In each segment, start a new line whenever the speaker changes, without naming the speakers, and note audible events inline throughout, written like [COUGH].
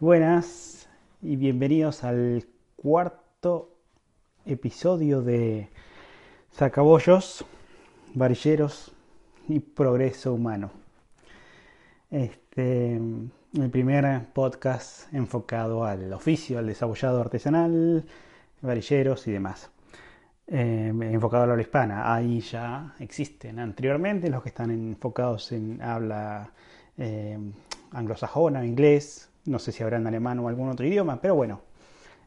Buenas y bienvenidos al cuarto episodio de Sacabollos, Varilleros y Progreso Humano. Este, el primer podcast enfocado al oficio, al desabollado artesanal, varilleros y demás. Eh, enfocado a la habla hispana. Ahí ya existen anteriormente los que están enfocados en habla eh, anglosajona, inglés, no sé si habrá en alemán o algún otro idioma, pero bueno,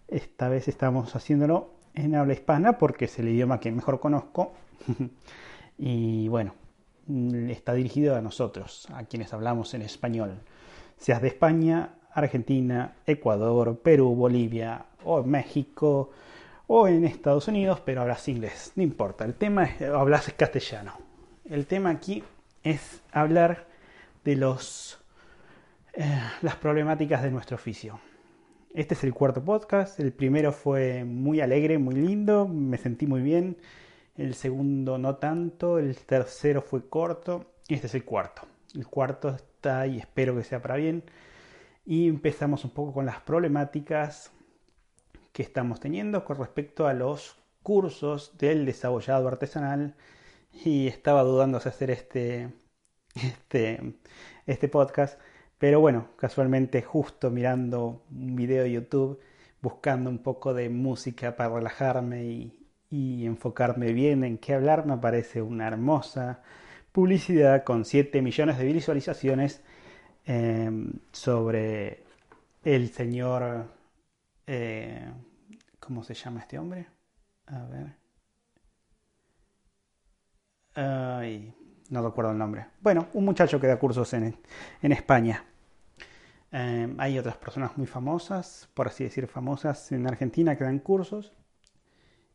esta vez estamos haciéndolo en habla hispana porque es el idioma que mejor conozco. [LAUGHS] y bueno, está dirigido a nosotros, a quienes hablamos en español. Seas de España, Argentina, Ecuador, Perú, Bolivia o México o en Estados Unidos, pero hablas inglés, no importa. El tema es hablas castellano. El tema aquí es hablar de los eh, las problemáticas de nuestro oficio. Este es el cuarto podcast. El primero fue muy alegre, muy lindo, me sentí muy bien. El segundo no tanto. El tercero fue corto. Y este es el cuarto. El cuarto está y espero que sea para bien. Y empezamos un poco con las problemáticas que estamos teniendo con respecto a los cursos del desabollado artesanal. Y estaba dudando si hacer este, este, este podcast pero bueno, casualmente justo mirando un video de YouTube, buscando un poco de música para relajarme y, enfocarme bien en qué hablar, me aparece una hermosa publicidad con 7 millones de visualizaciones em, sobre el señor... Eh, ¿Cómo se llama este hombre? A ver. Ay, no recuerdo el nombre. Bueno, un muchacho que da cursos en, en España. Em, hay otras personas muy famosas, por así decir, famosas en Argentina que dan cursos.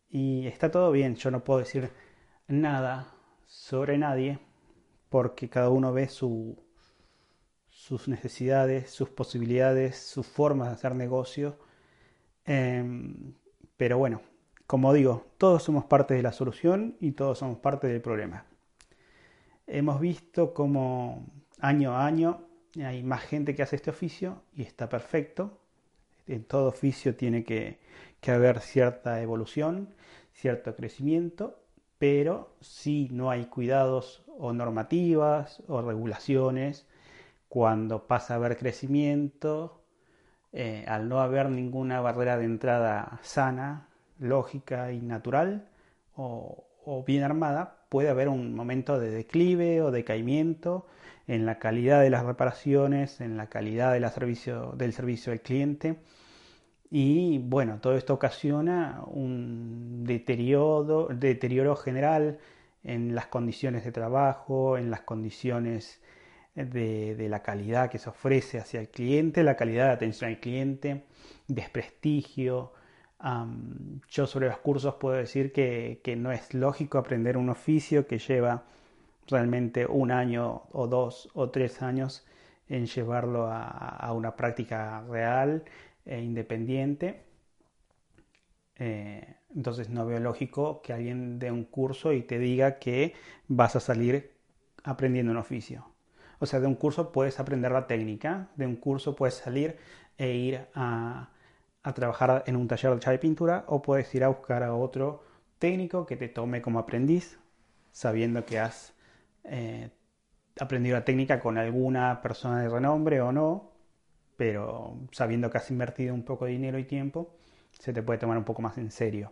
Y está todo bien, yo no puedo decir nada sobre nadie porque cada uno ve su, sus necesidades, sus posibilidades, sus formas de hacer negocio. Em, pero bueno, como digo, todos somos parte de la solución y todos somos parte del problema. Hemos visto como año a año hay más gente que hace este oficio y está perfecto. En todo oficio tiene que, haber cierta evolución, cierto crecimiento, pero si no hay cuidados o normativas o regulaciones, cuando pasa a haber crecimiento, eh, al no haber ninguna barrera de entrada sana, lógica y natural o bien armada, puede haber un momento de declive o decaimiento en la calidad de las reparaciones, en la calidad del servicio, del servicio al cliente. Y bueno, todo esto ocasiona un deterioro, deterioro general en las condiciones de trabajo, en las condiciones de, la calidad que se ofrece hacia el cliente, la calidad de atención al cliente, desprestigio. Yo sobre los cursos puedo decir que, no es lógico aprender un oficio que lleva realmente un año o dos o tres años en llevarlo a, una práctica real e independiente. Eh, entonces no veo lógico que alguien dé un curso y te diga que vas a salir aprendiendo un oficio. O sea, de un curso puedes aprender la técnica, de un curso puedes salir e ir a, a trabajar en un taller de chave pintura o puedes ir a buscar a otro técnico que te tome como aprendiz, sabiendo que has eh, aprendido la técnica con alguna persona de renombre o no, pero sabiendo que has invertido un poco de dinero y tiempo, se te puede tomar un poco más en serio.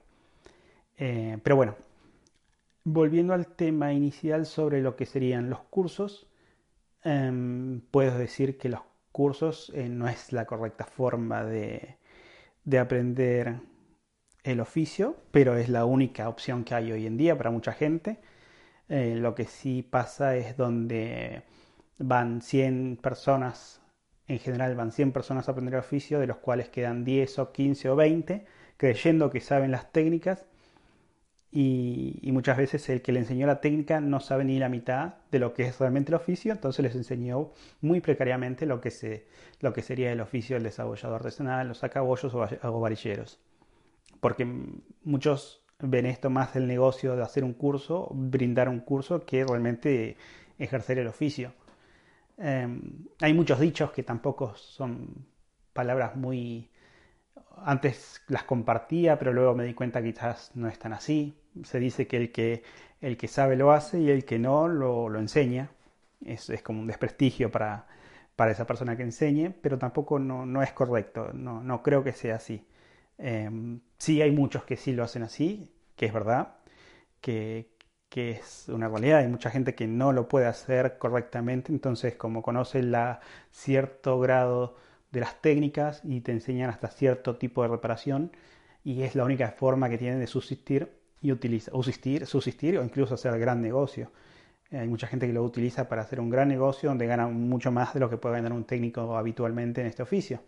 Eh, pero bueno, volviendo al tema inicial sobre lo que serían los cursos, em, puedo decir que los cursos eh, no es la correcta forma de, de aprender el oficio, pero es la única opción que hay hoy en día para mucha gente. Eh, lo que sí pasa es donde van 100 personas en general van 100 personas a aprender el oficio, de los cuales quedan 10 o 15 o 20, creyendo que saben las técnicas y, muchas veces el que le enseñó la técnica no sabe ni la mitad de lo que es realmente el oficio, entonces les enseñó muy precariamente lo que, se, lo que sería el oficio del desabollador artesanal, los sacabollos o, varilleros. Porque muchos ven esto más del negocio de hacer un curso, brindar un curso, que realmente ejercer el oficio. Em, hay muchos dichos que tampoco son palabras muy... Antes las compartía, pero luego me di cuenta que quizás no están así se dice que el que, el que sabe lo hace y el que no lo, lo enseña. Es, es, como un desprestigio para, para, esa persona que enseñe, pero tampoco no, no es correcto, no, no, creo que sea así. Eh, sí hay muchos que sí lo hacen así, que es verdad, que, que, es una realidad, hay mucha gente que no lo puede hacer correctamente, entonces como conoce la, cierto grado de las técnicas y te enseñan hasta cierto tipo de reparación, y es la única forma que tienen de subsistir, y utiliza, subsistir, subsistir o incluso hacer gran negocio. Hay mucha gente que lo utiliza para hacer un gran negocio donde gana mucho más de lo que puede ganar un técnico habitualmente en este oficio.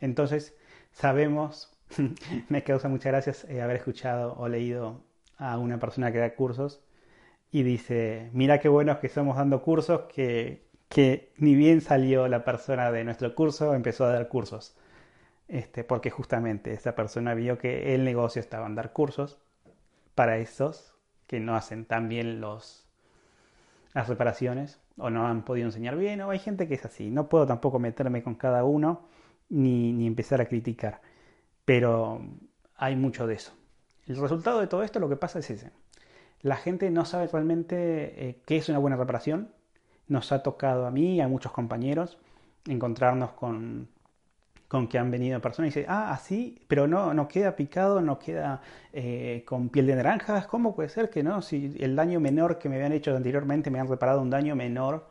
Entonces, sabemos, [LAUGHS] me causa muchas gracias eh, haber escuchado o leído a una persona que da cursos y dice, mira qué buenos que somos dando cursos que, que ni bien salió la persona de nuestro curso, empezó a dar cursos. Este, porque justamente esa persona vio que el negocio estaba en dar cursos para esos que no hacen tan bien los, las reparaciones o no han podido enseñar bien, o hay gente que es así. No puedo tampoco meterme con cada uno ni, ni empezar a criticar, pero hay mucho de eso. El resultado de todo esto lo que pasa es ese. La gente no sabe realmente eh, qué es una buena reparación. Nos ha tocado a mí y a muchos compañeros encontrarnos con con que han venido personas y dicen, ah, así, pero no, queda picado, no queda eh, con piel de naranjas, ¿cómo puede ser que no? Si el daño menor que me habían hecho anteriormente me han reparado un daño menor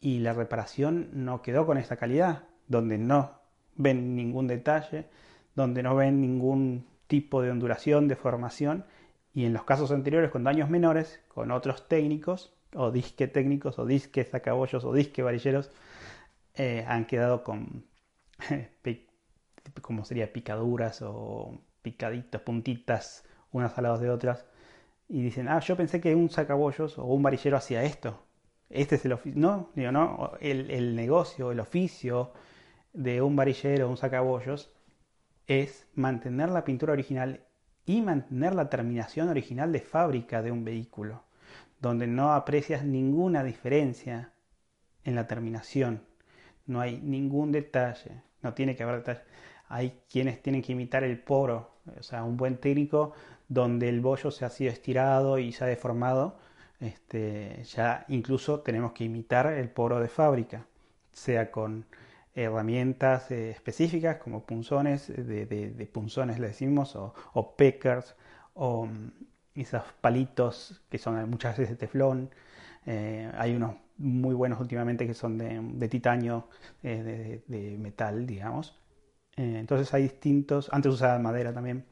y la reparación no quedó con esta calidad, donde no ven ningún detalle, donde no ven ningún tipo de ondulación, de formación, y en los casos anteriores con daños menores, con otros técnicos, o disque técnicos, o disque sacabollos, o disque varilleros, eh, han quedado con [LAUGHS] como sería picaduras o picaditos, puntitas, unas al lado de otras. Y dicen, ah, yo pensé que un sacabollos o un varillero hacía esto. Este es el oficio. No, digo, no, el, el negocio, el oficio de un varillero o un sacabollos es mantener la pintura original y mantener la terminación original de fábrica de un vehículo, donde no aprecias ninguna diferencia en la terminación no hay ningún detalle, no tiene que haber detalle. Hay quienes tienen que imitar el poro, o sea, un buen técnico donde el bollo se ha sido estirado y se ha deformado, este, ya incluso tenemos que imitar el poro de fábrica, sea con herramientas eh, específicas como punzones, de, punzones le decimos, o, o peckers, o mm, esos palitos que son muchas veces de teflón. Eh, hay unos muy buenos últimamente que son de, titanio, eh, de, metal, digamos. Eh, entonces hay distintos, antes usaba madera también.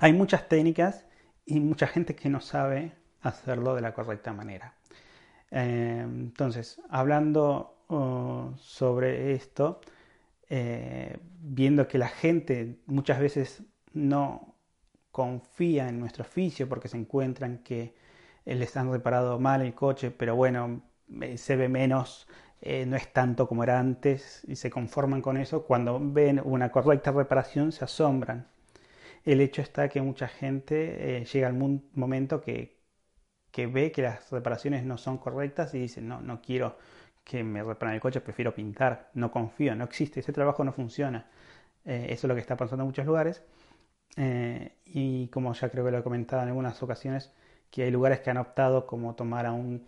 Hay muchas técnicas y mucha gente que no sabe hacerlo de la correcta manera. Entonces, hablando oh, sobre esto, viendo que la gente muchas veces no confía en nuestro oficio porque se encuentran que les han reparado mal el coche, pero bueno, se ve menos, eh, no es tanto como era antes y se conforman con eso. Cuando ven una correcta reparación se asombran. El hecho está que mucha gente eh, llega al momento que, que ve que las reparaciones no son correctas y dice, no, no quiero que me reparen el coche, prefiero pintar, no confío, no existe, ese trabajo no funciona. Eh, eso es lo que está pasando en muchos lugares. Y como ya creo que lo he comentado en algunas ocasiones, que hay lugares que han optado como tomar a un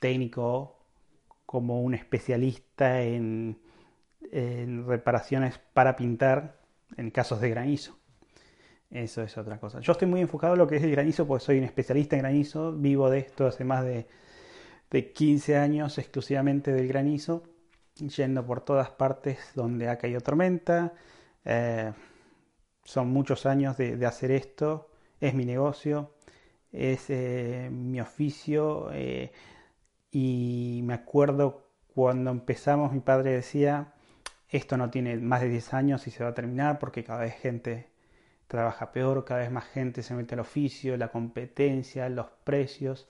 técnico, como un especialista en, reparaciones para pintar en casos de granizo. Eso es otra cosa. Yo estoy muy enfocado en lo que es el granizo porque soy un especialista en granizo, vivo de esto hace más de, de 15 años exclusivamente del granizo, yendo por todas partes donde ha caído tormenta. Eh, son muchos años de, hacer esto, es mi negocio, es eh, mi oficio. Eh, y me acuerdo cuando empezamos, mi padre decía, esto no tiene más de 10 años y se va a terminar porque cada vez gente trabaja peor, cada vez más gente se mete al oficio, la competencia, los precios.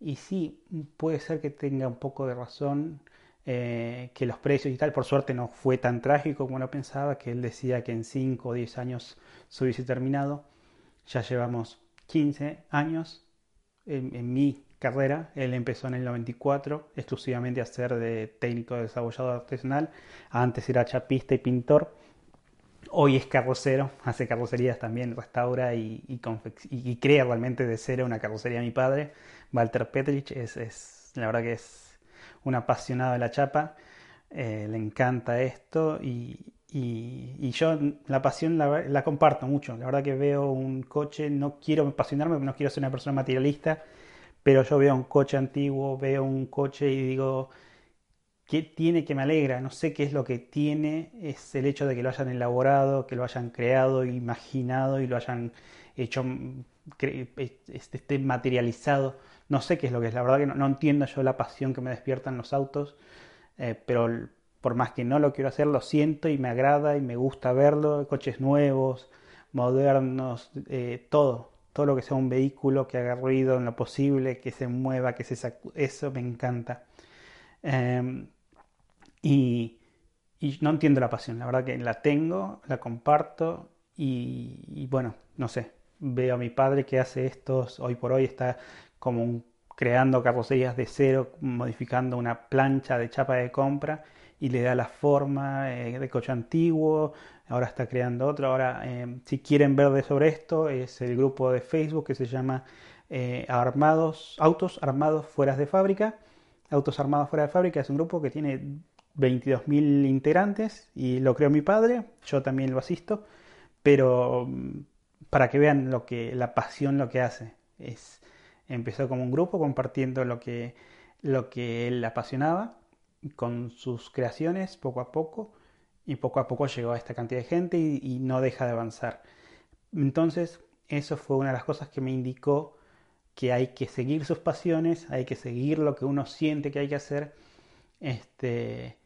Y sí, puede ser que tenga un poco de razón eh, que los precios y tal, por suerte no fue tan trágico como uno pensaba, que él decía que en 5 o 10 años se hubiese terminado. Ya llevamos 15 años en, mi carrera. Él empezó en el 94 exclusivamente a ser de técnico de desarrollador artesanal. Antes era chapista y pintor. Hoy es carrocero, [LAUGHS] hace carrocerías también, restaura y, y, crea realmente de cero una carrocería mi padre. Walter Petrich es, es la verdad que es un apasionado de la chapa, eh, le encanta esto y, yo la pasión la, comparto mucho. La verdad que veo un coche, no quiero apasionarme, no quiero ser una persona materialista, pero yo veo un coche antiguo, veo un coche y digo, ¿qué tiene que me alegra? No sé qué es lo que tiene, es el hecho de que lo hayan elaborado, que lo hayan creado, imaginado y lo hayan hecho, esté materializado no sé qué es lo que es, la verdad que no, entiendo yo la pasión que me despiertan los autos, eh, pero por más que no lo quiero hacer, lo siento y me agrada y me gusta verlo, coches nuevos, modernos, eh, todo, todo lo que sea un vehículo que haga ruido en lo posible, que se mueva, que se sacude, eso me encanta. Em, y, no entiendo la pasión, la verdad que la tengo, la comparto y bueno, no sé, veo a mi padre que hace estos, hoy por hoy está como creando carrocerías de cero, modificando una plancha de chapa de compra y le da la forma eh, de coche antiguo, ahora está creando otro. Ahora, eh, si quieren ver de sobre esto, es el grupo de Facebook que se llama eh, Armados, Autos Armados Fuera de Fábrica. Autos Armados Fuera de Fábrica es un grupo que tiene 22.000 integrantes y lo creó mi padre, yo también lo asisto, pero mm, para que vean lo que la pasión lo que hace es Empezó como un grupo compartiendo lo que, lo que él apasionaba con sus creaciones poco a poco y poco a poco llegó a esta cantidad de gente y, no deja de avanzar. Entonces, eso fue una de las cosas que me indicó que hay que seguir sus pasiones, hay que seguir lo que uno siente que hay que hacer este,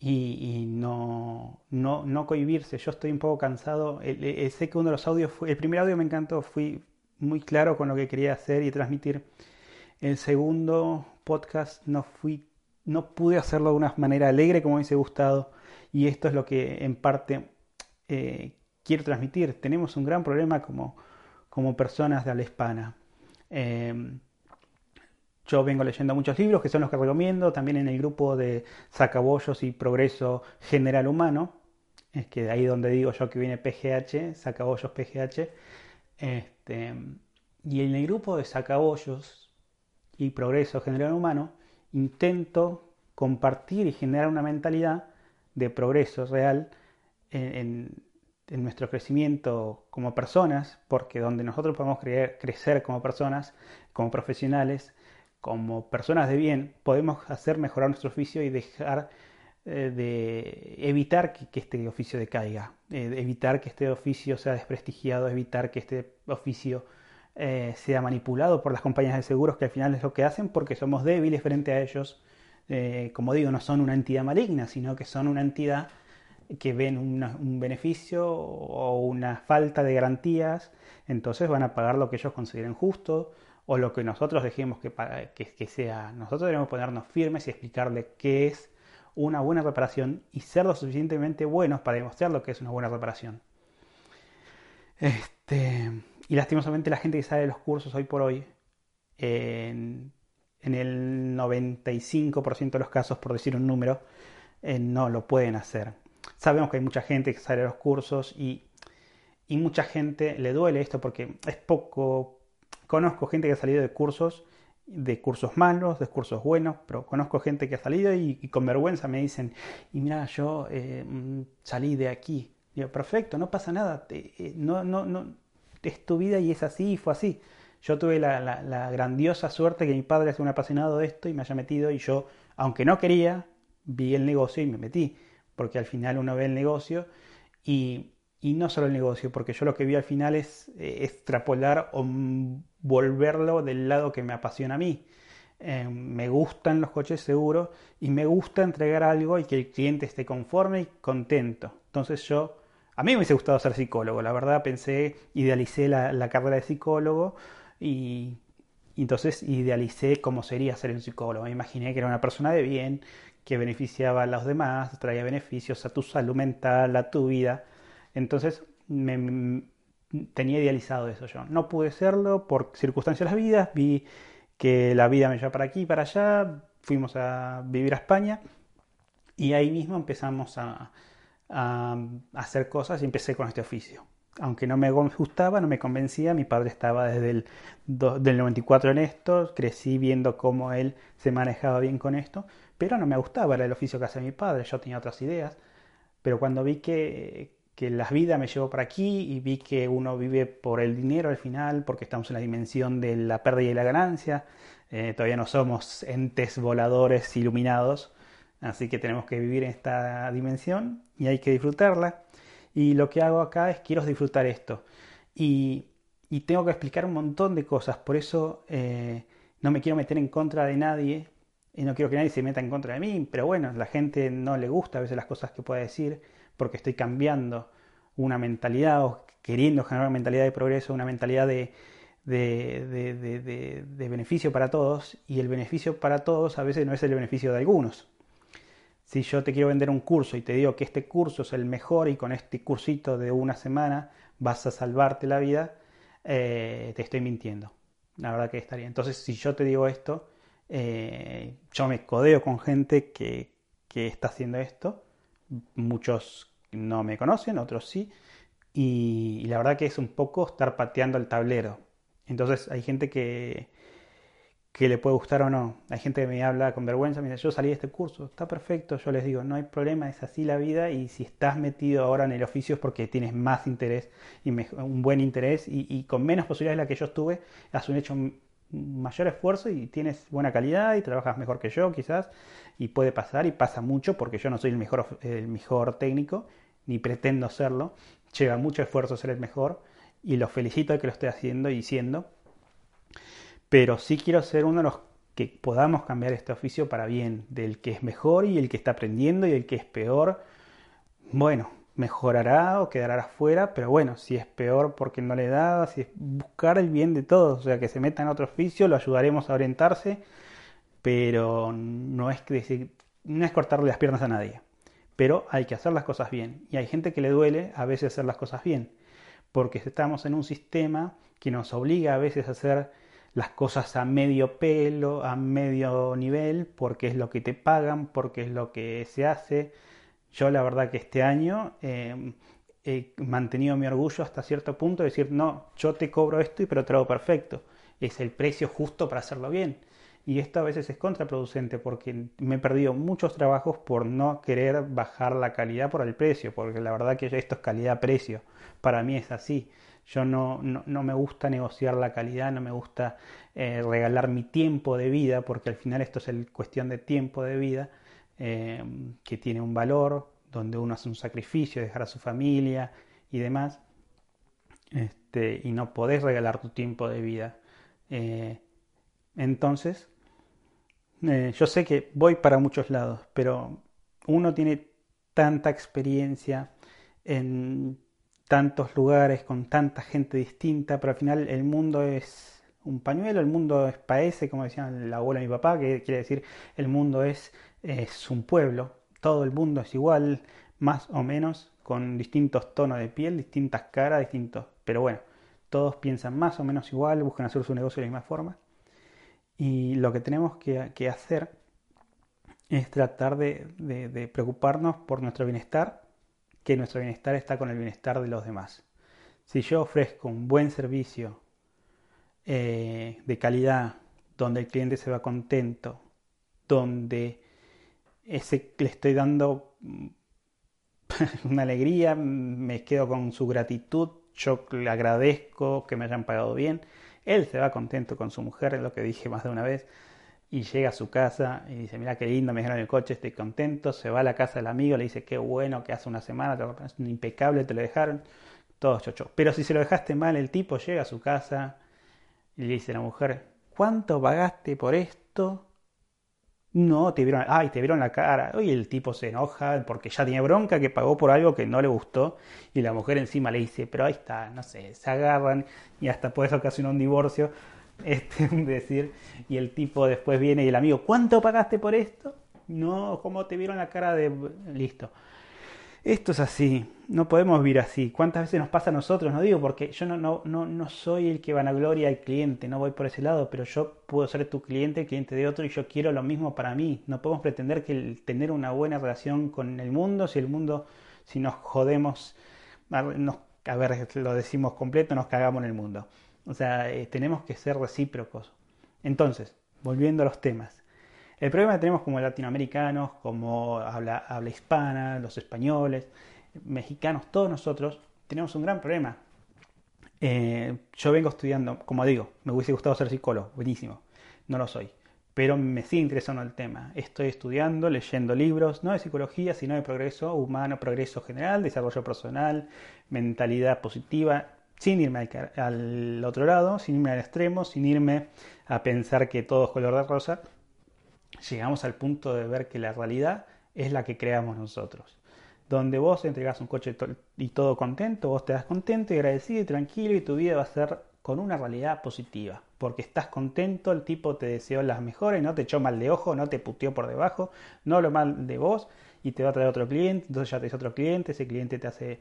y, no, no, no cohibirse. Yo estoy un poco cansado. sé que uno de los audios, el primer audio me encantó, fui, muy claro con lo que quería hacer y transmitir. El segundo podcast no fui, no pude hacerlo de una manera alegre como me hubiese gustado y esto es lo que en parte eh, quiero transmitir. Tenemos un gran problema como, como personas de habla hispana. Em, yo vengo leyendo muchos libros que son los que recomiendo, también en el grupo de Sacabollos y Progreso General Humano, es que de ahí donde digo yo que viene PGH, Sacabollos PGH, este, y en el grupo de sacabollos y progreso general humano, intento compartir y generar una mentalidad de progreso real en, nuestro crecimiento como personas, porque donde nosotros podemos crecer como personas, como profesionales, como personas de bien, podemos hacer mejorar nuestro oficio y dejar eh, de evitar que, este oficio decaiga, eh, evitar que este oficio sea desprestigiado, evitar que este oficio eh, sea manipulado por las compañías de seguros que al final es lo que hacen porque somos débiles frente a ellos. como digo, no son una entidad maligna, sino que son una entidad que ven un beneficio o una falta de garantías, entonces van a pagar lo que ellos consideren justo o lo que nosotros dejemos que, que, que sea. Nosotros debemos ponernos firmes y explicarle qué es una buena reparación y ser lo suficientemente buenos para demostrar lo que es una buena reparación. Este, y lastimosamente la gente que sale de los cursos hoy por hoy, en, el 95% de los casos, por decir un número, eh, no lo pueden hacer. Sabemos que hay mucha gente que sale de los cursos y, y mucha gente le duele esto porque es poco... Conozco gente que ha salido de cursos de cursos malos, de cursos buenos, pero conozco gente que ha salido y, con vergüenza me dicen, y mira, yo eh, mm, salí de aquí. Digo, perfecto, no pasa nada, eh, no, no, no, es tu vida y es así y fue así. Yo tuve la, la, grandiosa suerte que mi padre es un apasionado de esto y me haya metido y yo, aunque no quería, vi el negocio y me metí, porque al final uno ve el negocio y, y no solo el negocio, porque yo lo que vi al final es eh, extrapolar o volverlo del lado que me apasiona a mí. eh, me gustan los coches seguros y me gusta entregar algo y que el cliente esté conforme y contento. Entonces yo, a mí me hubiese gustado ser psicólogo, la verdad pensé, idealicé la, carrera de psicólogo y, entonces idealicé cómo sería ser un psicólogo. Me imaginé que era una persona de bien, que beneficiaba a los demás, traía beneficios a tu salud mental, a tu vida. Entonces me, tenía idealizado eso yo. No pude serlo por circunstancias de la vida, vi que la vida me lleva para aquí y para allá, fuimos a vivir a España y ahí mismo empezamos a, hacer cosas y empecé con este oficio. Aunque no me gustaba, no me convencía, mi padre estaba desde el del 94 en esto, crecí viendo cómo él se manejaba bien con esto, pero no me gustaba, era el oficio que hacía mi padre, yo tenía otras ideas, pero cuando vi que, que la vida me llevó por aquí y vi que uno vive por el dinero al final, porque estamos en la dimensión de la pérdida y la ganancia. Eh, todavía no somos entes voladores iluminados, así que tenemos que vivir en esta dimensión y hay que disfrutarla. Y lo que hago acá es quiero disfrutar esto. Y, tengo que explicar un montón de cosas, por eso eh, no me quiero meter en contra de nadie y no quiero que nadie se meta en contra de mí, pero bueno, la gente no le gusta a veces las cosas que pueda decir porque estoy cambiando una mentalidad o queriendo generar una mentalidad de progreso, una mentalidad de, de, beneficio para todos y el beneficio para todos a veces no es el beneficio de algunos. Si yo te quiero vender un curso y te digo que este curso es el mejor y con este cursito de una semana vas a salvarte la vida, eh, te estoy mintiendo. La verdad que estaría. Entonces, si yo te digo esto, eh, yo me codeo con gente que, que está haciendo esto muchos no me conocen, otros sí, y, la verdad que es un poco estar pateando el tablero. Entonces hay gente que, que le puede gustar o no. Hay gente que me habla con vergüenza, me dice, yo salí de este curso, está perfecto, yo les digo, no hay problema, es así la vida y si estás metido ahora en el oficio es porque tienes más interés y un buen interés y, con menos posibilidades de la que yo estuve, has un hecho mayor esfuerzo y tienes buena calidad y trabajas mejor que yo quizás y puede pasar y pasa mucho porque yo no soy el mejor, el mejor técnico ni pretendo serlo, lleva mucho esfuerzo ser el mejor y lo felicito de que lo esté haciendo y siendo, pero sí quiero ser uno de los que podamos cambiar este oficio para bien, del que es mejor y el que está aprendiendo y el que es peor, bueno, mejorará o quedará afuera, pero bueno, si es peor porque no le da, si es buscar el bien de todos, o sea, que se meta en otro oficio, lo ayudaremos a orientarse, pero no es, decir, no es cortarle las piernas a nadie. Pero hay que hacer las cosas bien. Y hay gente que le duele a veces hacer las cosas bien, porque estamos en un sistema que nos obliga a veces a hacer las cosas a medio pelo, a medio nivel, porque es lo que te pagan, porque es lo que se hace, yo la verdad que este año em, he mantenido mi orgullo hasta cierto punto de decir, no, yo te cobro esto y pero te lo hago perfecto. Es el precio justo para hacerlo bien. Y esto a veces es contraproducente porque me he perdido muchos trabajos por no querer bajar la calidad por el precio, porque la verdad que esto es calidad-precio. Para mí es así. Yo no, no, me gusta negociar la calidad, no me gusta eh, regalar mi tiempo de vida, porque al final esto es cuestión de tiempo de vida. Em, que tiene un valor, donde uno hace un sacrificio, dejar a su familia y demás, este, y no podés regalar tu tiempo de vida. Eh, entonces, eh, yo sé que voy para muchos lados, pero uno tiene tanta experiencia en tantos lugares, con tanta gente distinta, pero al final el mundo es un pañuelo, el mundo es paese, como decía la abuela de mi papá, que quiere decir el mundo es es un pueblo, todo el mundo es igual, más o menos, con distintos tonos de piel, distintas caras, distintos... Pero bueno, todos piensan más o menos igual, buscan hacer su negocio de la misma forma. Y lo que tenemos que, hacer es tratar de, preocuparnos por nuestro bienestar, que nuestro bienestar está con el bienestar de los demás. Si yo ofrezco un buen servicio eh, de calidad, donde el cliente se va contento, donde ese le estoy dando [LAUGHS] una alegría, me quedo con su gratitud, yo le agradezco que me hayan pagado bien, él se va contento con su mujer, es lo que dije más de una vez, y llega a su casa y dice, mira qué lindo, me dejaron el coche, estoy contento, se va a la casa del amigo, le dice, qué bueno, que hace una semana, es impecable, te lo dejaron, todo chocho. Pero si se lo dejaste mal, el tipo llega a su casa y le dice a la mujer, ¿cuánto pagaste por esto? No, te vieron, ay, te vieron la cara. Oye, el tipo se enoja porque ya tiene bronca que pagó por algo que no le gustó y la mujer encima le dice, pero ahí está, no sé, se agarran y hasta puede ocasionar un divorcio, [LAUGHS] este, decir, y el tipo después viene y el amigo, ¿cuánto pagaste por esto? No, ¿cómo te vieron la cara de... Listo. Esto es así, no podemos vivir así. ¿Cuántas veces nos pasa a nosotros? No digo porque yo no, no, no, no soy el que vanagloria al cliente, no voy por ese lado, pero yo puedo ser tu cliente, el cliente de otro y yo quiero lo mismo para mí. No podemos pretender que el, tener una buena relación con el mundo, si el mundo, si nos jodemos, nos, a ver, lo decimos completo, nos cagamos en el mundo. O sea, eh, tenemos que ser recíprocos. Entonces, volviendo a los temas. El problema que tenemos como latinoamericanos, como habla, habla hispana, los españoles, mexicanos, todos nosotros, tenemos un gran problema. Eh, yo vengo estudiando, como digo, me hubiese gustado ser psicólogo, buenísimo, no lo soy, pero me sigue interesando el tema. Estoy estudiando, leyendo libros, no de psicología, sino de progreso humano, progreso general, desarrollo personal, mentalidad positiva, sin irme al otro lado, sin irme al extremo, sin irme a pensar que todo es color de rosa, llegamos al punto de ver que la realidad es la que creamos nosotros. Donde vos entregas un coche y todo contento, vos te das contento y agradecido y tranquilo y tu vida va a ser con una realidad positiva. Porque estás contento, el tipo te deseó las mejores, no te echó mal de ojo, no te puteó por debajo, no habló mal de vos y te va a traer otro cliente, entonces ya te otro cliente, ese cliente te hace...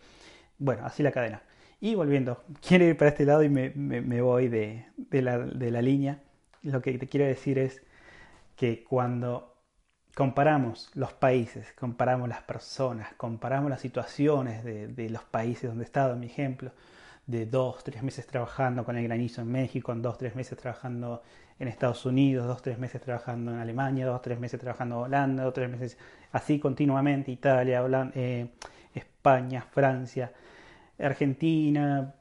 Bueno, así la cadena. Y volviendo, [LAUGHS] quiero ir para este lado y me, voy de, la, de la línea. Lo que te quiero decir es, que cuando comparamos los países, comparamos las personas, comparamos las situaciones de, los países donde he estado, en mi ejemplo, de dos, tres meses trabajando con el granizo en México, en dos, tres meses trabajando en Estados Unidos, dos, tres meses trabajando en Alemania, dos, tres meses trabajando en Holanda, dos, tres meses así continuamente, Italia, eh, España, Francia, Argentina,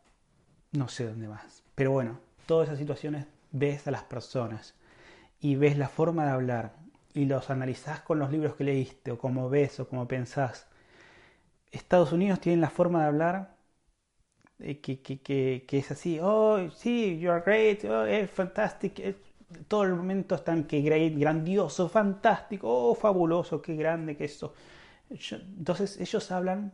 no sé dónde más. Pero bueno, todas esas situaciones ves a las personas y ves la forma de hablar y los analizás con los libros que leíste o como ves o como pensás, Estados Unidos tiene la forma de hablar que, que, que, es así, oh, sí, you are great, oh, es fantástico, todo el momento están que great, grandioso, fantástico, oh, fabuloso, qué grande que eso. Entonces ellos hablan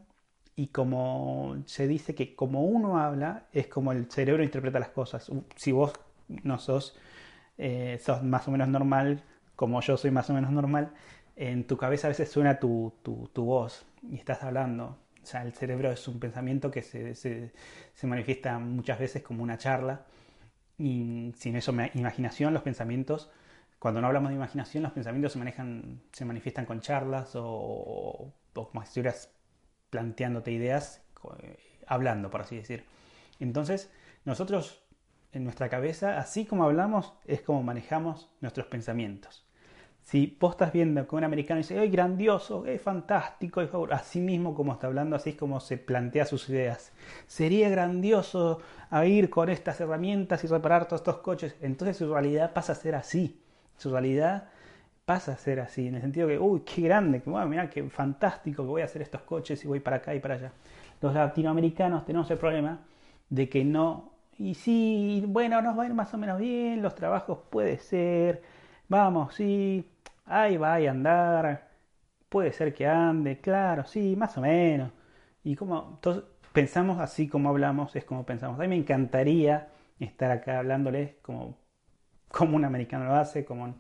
y como se dice que como uno habla es como el cerebro interpreta las cosas. Si vos no sos eh, sos más o menos normal, como yo soy más o menos normal, en tu cabeza a veces suena tu, tu, voz y estás hablando. O sea, el cerebro es un pensamiento que se, se, se manifiesta muchas veces como una charla. Y sin eso, imaginación, los pensamientos, cuando no hablamos de imaginación, los pensamientos se, manejan, se manifiestan con charlas o, o, como si estuvieras planteándote ideas, eh, hablando, por así decir. Entonces, nosotros en nuestra cabeza, así como hablamos, es como manejamos nuestros pensamientos. Si vos estás viendo que un americano dice, ¡ay, grandioso! ¡ay, fantástico! Así mismo como está hablando, así es como se plantea sus ideas. Sería grandioso ir con estas herramientas y reparar todos estos coches. Entonces su realidad pasa a ser así. Su realidad pasa a ser así, en el sentido que, uy, qué grande, que bueno, qué fantástico que voy a hacer estos coches y voy para acá y para allá. Los latinoamericanos tenemos el problema de que no y sí, bueno, nos va a ir más o menos bien, los trabajos puede ser, vamos, sí, ahí va a andar, puede ser que ande, claro, sí, más o menos. Y como entonces, pensamos así como hablamos, es como pensamos. A mí me encantaría estar acá hablándoles como, como un americano lo hace, como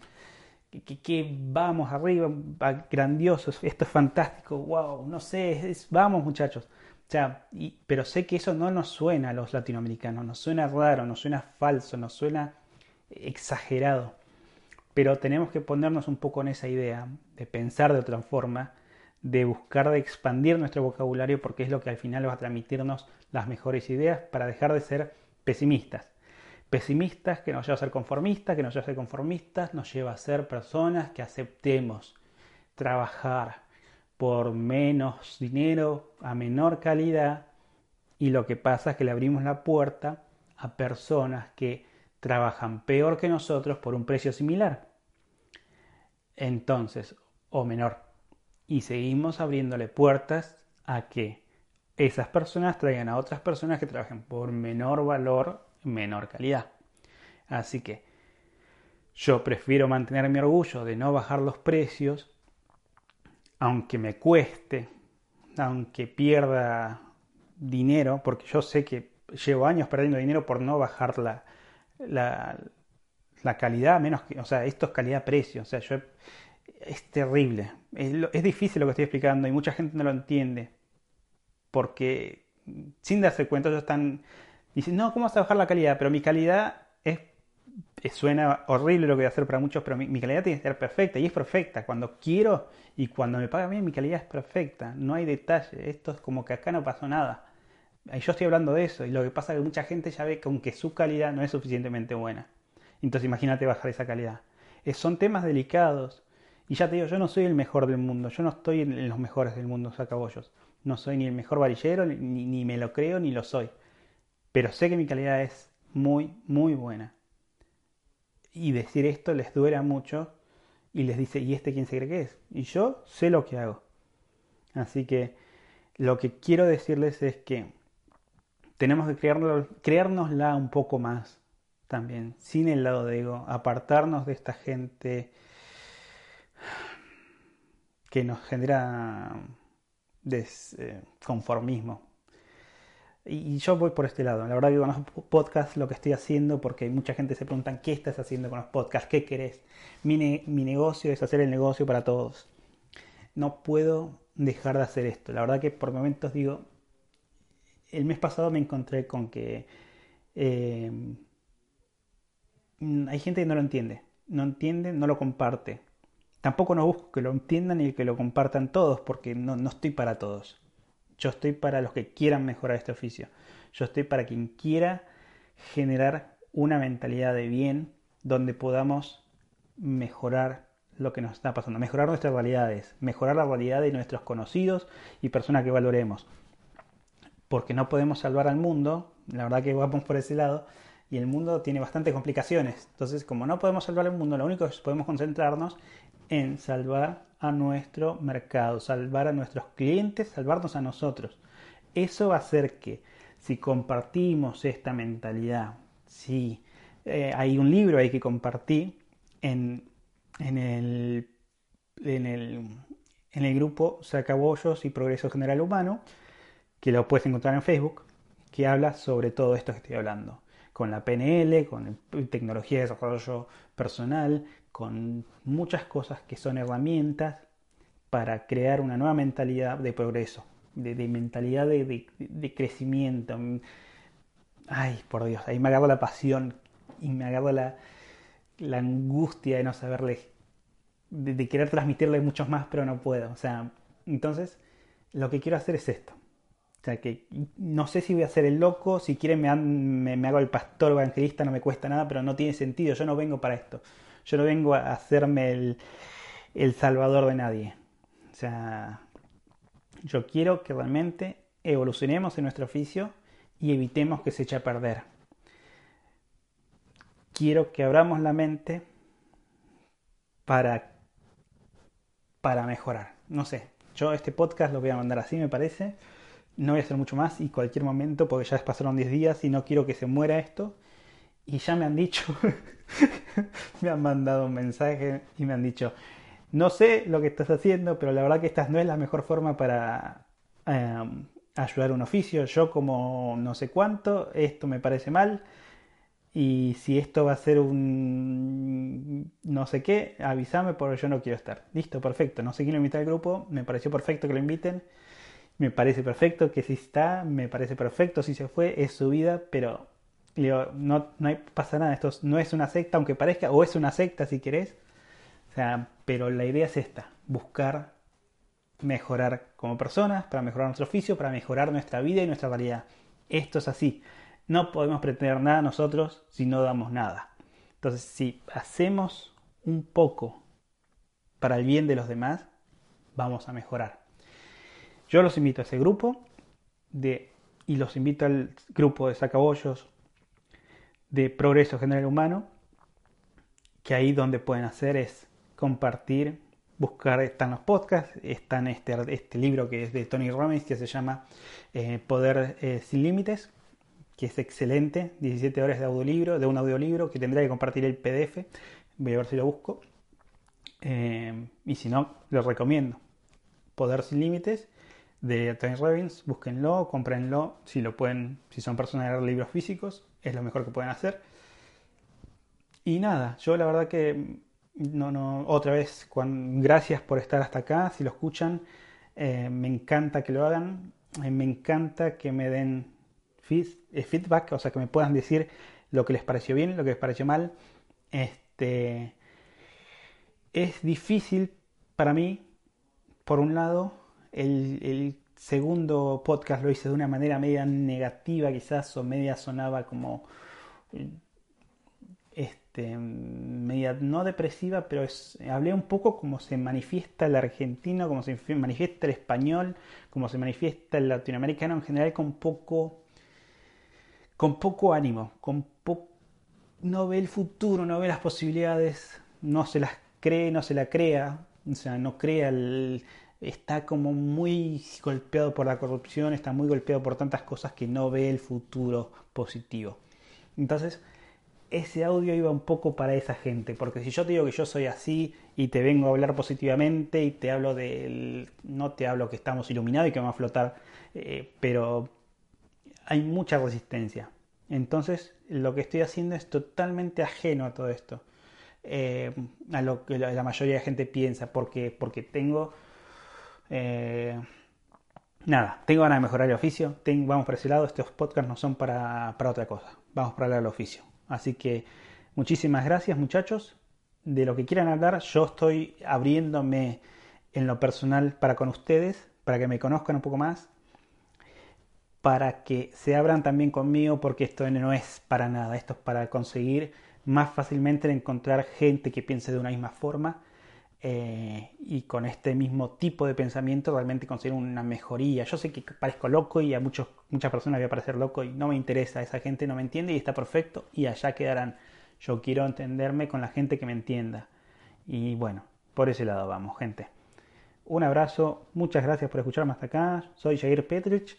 que, vamos arriba, grandioso, esto es fantástico, wow, no sé, vamos muchachos sea, pero sé que eso no nos suena a los latinoamericanos, nos suena raro, nos suena falso, nos suena exagerado. Pero tenemos que ponernos un poco en esa idea de pensar de otra forma, de buscar de expandir nuestro vocabulario porque es lo que al final va a transmitirnos las mejores ideas para dejar de ser pesimistas. Pesimistas que nos lleva a ser conformistas, que nos lleva a ser conformistas, nos lleva a ser personas que aceptemos trabajar, por menos dinero, a menor calidad, y lo que pasa es que le abrimos la puerta a personas que trabajan peor que nosotros por un precio similar. Entonces, o menor. Y seguimos abriéndole puertas a que esas personas traigan a otras personas que trabajen por menor valor, menor calidad. Así que Yo prefiero mantener mi orgullo de no bajar los precios, aunque me cueste, aunque pierda dinero, porque yo sé que llevo años perdiendo dinero por no bajar la, la, calidad, menos que, o sea, esto es calidad-precio, o sea, yo, es terrible, es, difícil lo que estoy explicando y mucha gente no lo entiende, porque sin darse cuenta ellos están diciendo, no, ¿cómo vas a bajar la calidad? Pero mi calidad suena horrible lo que voy a hacer para muchos, pero mi, calidad tiene que ser perfecta y es perfecta. Cuando quiero y cuando me paga bien, mi calidad es perfecta, no hay detalle. Esto es como que acá no pasó nada. Yo estoy hablando de eso y lo que pasa es que mucha gente ya ve que aunque su calidad no es suficientemente buena. Entonces imagínate bajar esa calidad. son temas delicados. Y ya te digo, yo no soy el mejor del mundo, yo no estoy en los mejores del mundo, sacabollos. No soy ni el mejor varillero, ni, ni me lo creo, ni lo soy. Pero sé que mi calidad es muy, muy buena. Y decir esto les duela mucho y les dice, ¿y este quién se cree que es? Y yo sé lo que hago. Así que lo que quiero decirles es que tenemos que creárnosla un poco más también, sin el lado de ego, apartarnos de esta gente que nos genera desconformismo. Y yo voy por este lado. La verdad que con los podcasts lo que estoy haciendo, porque mucha gente se pregunta, ¿qué estás haciendo con los podcasts? ¿Qué querés? Mi, mi negocio es hacer el negocio para todos. No puedo dejar de hacer esto. La verdad que por momentos digo, el mes pasado me encontré con que eh, hay gente que no lo entiende, no entiende, no lo comparte. Tampoco no busco que lo entiendan y que lo compartan todos, porque no, no estoy para todos. Yo estoy para los que quieran mejorar este oficio. Yo estoy para quien quiera generar una mentalidad de bien donde podamos mejorar lo que nos está pasando, mejorar nuestras realidades, mejorar la realidad de nuestros conocidos y personas que valoremos porque no podemos salvar al mundo, la verdad que vamos por ese lado, y el mundo tiene bastantes complicaciones. Entonces, como no podemos salvar el mundo, lo único que podemos concentrarnos en salvar a nuestro mercado, salvar a nuestros clientes, salvarnos a nosotros. Eso va a hacer que si compartimos esta mentalidad, si eh, hay un libro ahí que compartí en, en, el, en, el, en el grupo Sacabollos y Progreso General Humano, que lo puedes encontrar en Facebook, que habla sobre todo esto que estoy hablando, con la PNL, con tecnología de desarrollo personal, con muchas cosas que son herramientas para crear una nueva mentalidad de progreso, de, mentalidad de, crecimiento. Ay, por Dios, ahí me agarro la pasión y me agarro la, angustia de no saberle, de, de querer transmitirle muchos más, pero no puedo. O sea, entonces lo que quiero hacer es esto o sea que no sé si voy a ser el loco, si quieren me, me, hago el pastor evangelista, no me cuesta nada, pero no tiene sentido, yo no vengo para esto. Yo no vengo a hacerme el, el salvador de nadie. O sea, yo quiero que realmente evolucionemos en nuestro oficio y evitemos que se eche a perder. Quiero que abramos la mente para, para mejorar. No sé, yo este podcast lo voy a mandar así, me parece. No voy a hacer mucho más y cualquier momento, porque ya pasaron 10 días y no quiero que se muera esto. Y ya me han dicho, [LAUGHS] me han mandado un mensaje y me han dicho, no sé lo que estás haciendo, pero la verdad que esta no es la mejor forma para em, ayudar a un oficio. Yo como no sé cuánto, esto me parece mal. Y si esto va a ser un no sé qué, avísame porque yo no quiero estar. Listo, perfecto. No sé quién lo invita al grupo, me pareció perfecto que lo inviten me parece perfecto, que si está, me parece perfecto, si se fue, es su vida, pero no, no hay, pasa nada, esto no es una secta, aunque parezca, o es una secta si querés, pero la idea es esta, buscar mejorar como personas, para mejorar nuestro oficio, para mejorar nuestra vida y nuestra realidad. Esto es así. No podemos pretender nada nosotros si no damos nada. Entonces, si hacemos un poco para el bien de los demás, vamos a mejorar. Yo los invito a ese grupo de, y los invito al grupo de sacabollos de progreso general humano, que ahí donde pueden hacer es compartir, buscar, están los podcasts, están este, este libro que es de Tony Robbins que se llama eh, Poder eh, sin Límites, que es excelente, 17 horas de audiolibro, de un audiolibro que tendrá que compartir el PDF, Voy a ver si lo busco. Eh, y si no, lo recomiendo. Poder sin límites de Tony Robbins, búsquenlo, cómprenlo, si lo pueden, si son personas de libros físicos, es lo mejor que pueden hacer. Y nada, yo la verdad que no, no, otra vez, gracias por estar hasta acá, si lo escuchan, eh, me encanta que lo hagan, eh, me encanta que me den eh, feedback, o sea, que me puedan decir lo que les pareció bien, lo que les pareció mal. Este, es difícil para mí, por un lado, el, segundo podcast lo hice de una manera media negativa quizás o media sonaba como este, media no depresiva, pero es, hablé un poco como se manifiesta el argentino, como se manifiesta el español, como se manifiesta el latinoamericano en general con poco con poco ánimo, con no ve el futuro, no ve las posibilidades, no se las cree, no se la crea, o sea, no crea el, está como muy golpeado por la corrupción, está muy golpeado por tantas cosas que no ve el futuro positivo. Entonces, ese audio iba un poco para esa gente, porque si yo te digo que yo soy así y te vengo a hablar positivamente y te hablo del... no te hablo que estamos iluminados y que vamos a flotar, eh, pero hay mucha resistencia. Entonces, lo que estoy haciendo es totalmente ajeno a todo esto. Eh, a lo que la mayoría de gente piensa, porque, porque tengo eh, nada, tengo ganas de mejorar el oficio. vamos por ese lado. Estos podcasts no son para, otra cosa. Vamos para hablar del oficio. Así que muchísimas gracias, muchachos. De lo que quieran hablar, yo estoy abriéndome en lo personal para con ustedes, para que me conozcan un poco más, para que se abran también conmigo, porque esto no es para nada. Esto es para conseguir más fácilmente encontrar gente que piense de una misma forma eh, y con este mismo tipo de pensamiento realmente conseguir una mejoría. Yo sé que parezco loco y a muchos, muchas personas voy a parecer loco y no me interesa, esa gente no me entiende y está perfecto y allá quedarán. Yo quiero entenderme con la gente que me entienda. Y bueno, por ese lado vamos, gente. Un abrazo, muchas gracias por escucharme hasta acá. Soy Jair Petrich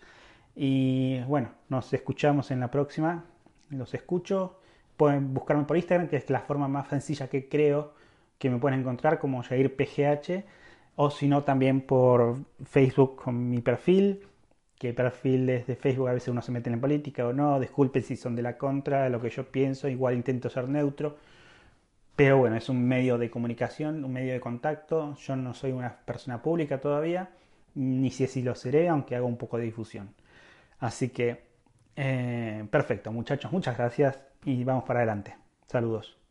y bueno, nos escuchamos en la próxima. Los escucho. Pueden buscarme por Instagram, que es la forma más sencilla que creo que me pueden encontrar como Jair PGH o si no también por Facebook con mi perfil, que el perfil es de Facebook, a veces uno se mete en política o no, disculpen si son de la contra, lo que yo pienso, igual intento ser neutro, pero bueno, es un medio de comunicación, un medio de contacto, yo no soy una persona pública todavía, ni si así lo seré, aunque hago un poco de difusión. Así que, eh, perfecto, muchachos, muchas gracias y vamos para adelante. Saludos.